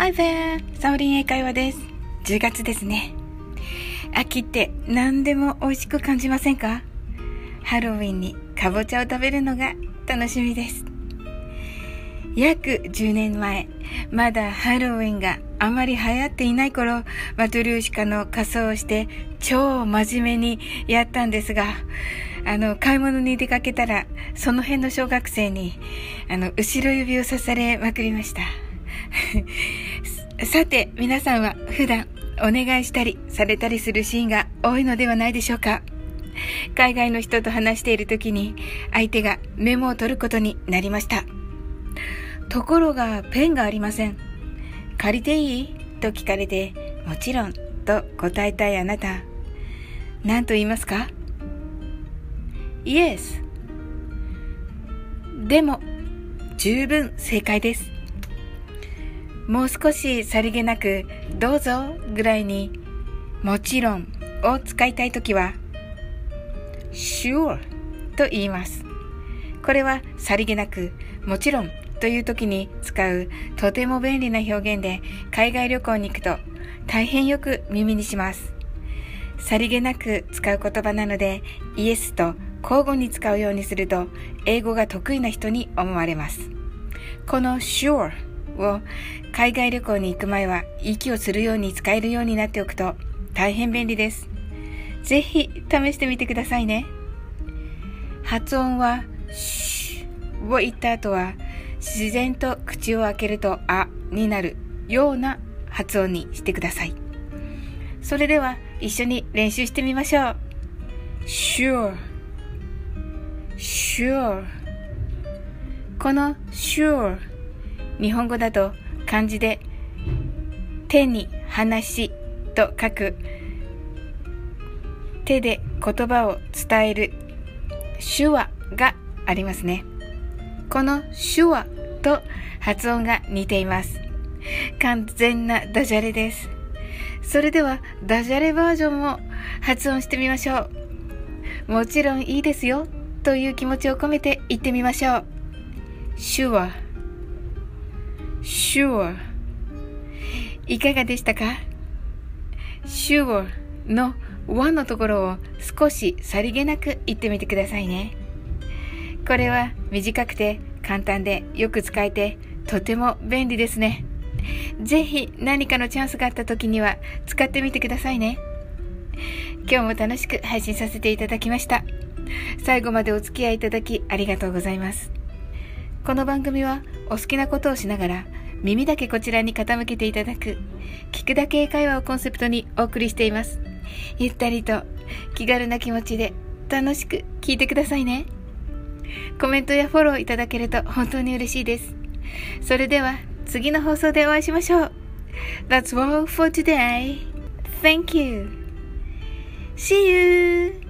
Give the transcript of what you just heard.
Hi there! サオリン英会話です。10月ですね。秋って何でも美味しく感じませんか？ハロウィンにかぼちゃを食べるのが楽しみです。約10年前、まだハロウィンがあまり流行っていない頃、マトリューシカの仮装をして超真面目にやったんですが、あの、買い物に出かけたら、その辺の小学生に、あの、後ろ指を刺されまくりました。さて、皆さんは普段お願いしたりされたりするシーンが多いのではないでしょうか海外の人と話している時に相手がメモを取ることになりました。ところがペンがありません。借りていい？と聞かれて、もちろんと答えたいあなた。何と言いますか ?Yes。でも、十分正解です。もう少しさりげなく、どうぞぐらいに、もちろんを使いたいときは、sure と言います。これはさりげなく、もちろんという時に使うとても便利な表現で海外旅行に行くと大変よく耳にします。さりげなく使う言葉なので、イエスと交互に使うようにすると英語が得意な人に思われます。この sure を海外旅行に行く前は息をするように使えるようになっておくと大変便利です。ぜひ試してみてくださいね。発音はシュを言った後は自然と口を開けるとあになるような発音にしてください。それでは一緒に練習してみましょう。sure sure この sure 日本語だと漢字で手に話と書く手で言葉を伝える手話がありますね。この手話と発音が似ています。完全なダジャレです。それではダジャレバージョンも発音してみましょう。もちろんいいですよという気持ちを込めて言ってみましょう。手話 sure いかがでしたか？Sure の和のところを少しさりげなく言ってみてくださいね。これは短くて簡単でよく使えてとても便利ですね。ぜひ何かのチャンスがあった時には使ってみてくださいね。今日も楽しく配信させていただきました。最後までお付き合いいただきありがとうございます。この番組はお好きなことをしながら耳だけこちらに傾けていただく聞くだけ英会話をコンセプトにお送りしています。ゆったりと気軽な気持ちで楽しく聞いてくださいね。コメントやフォローいただけると本当に嬉しいです。それでは次の放送でお会いしましょう。That's all for today. Thank you. See you!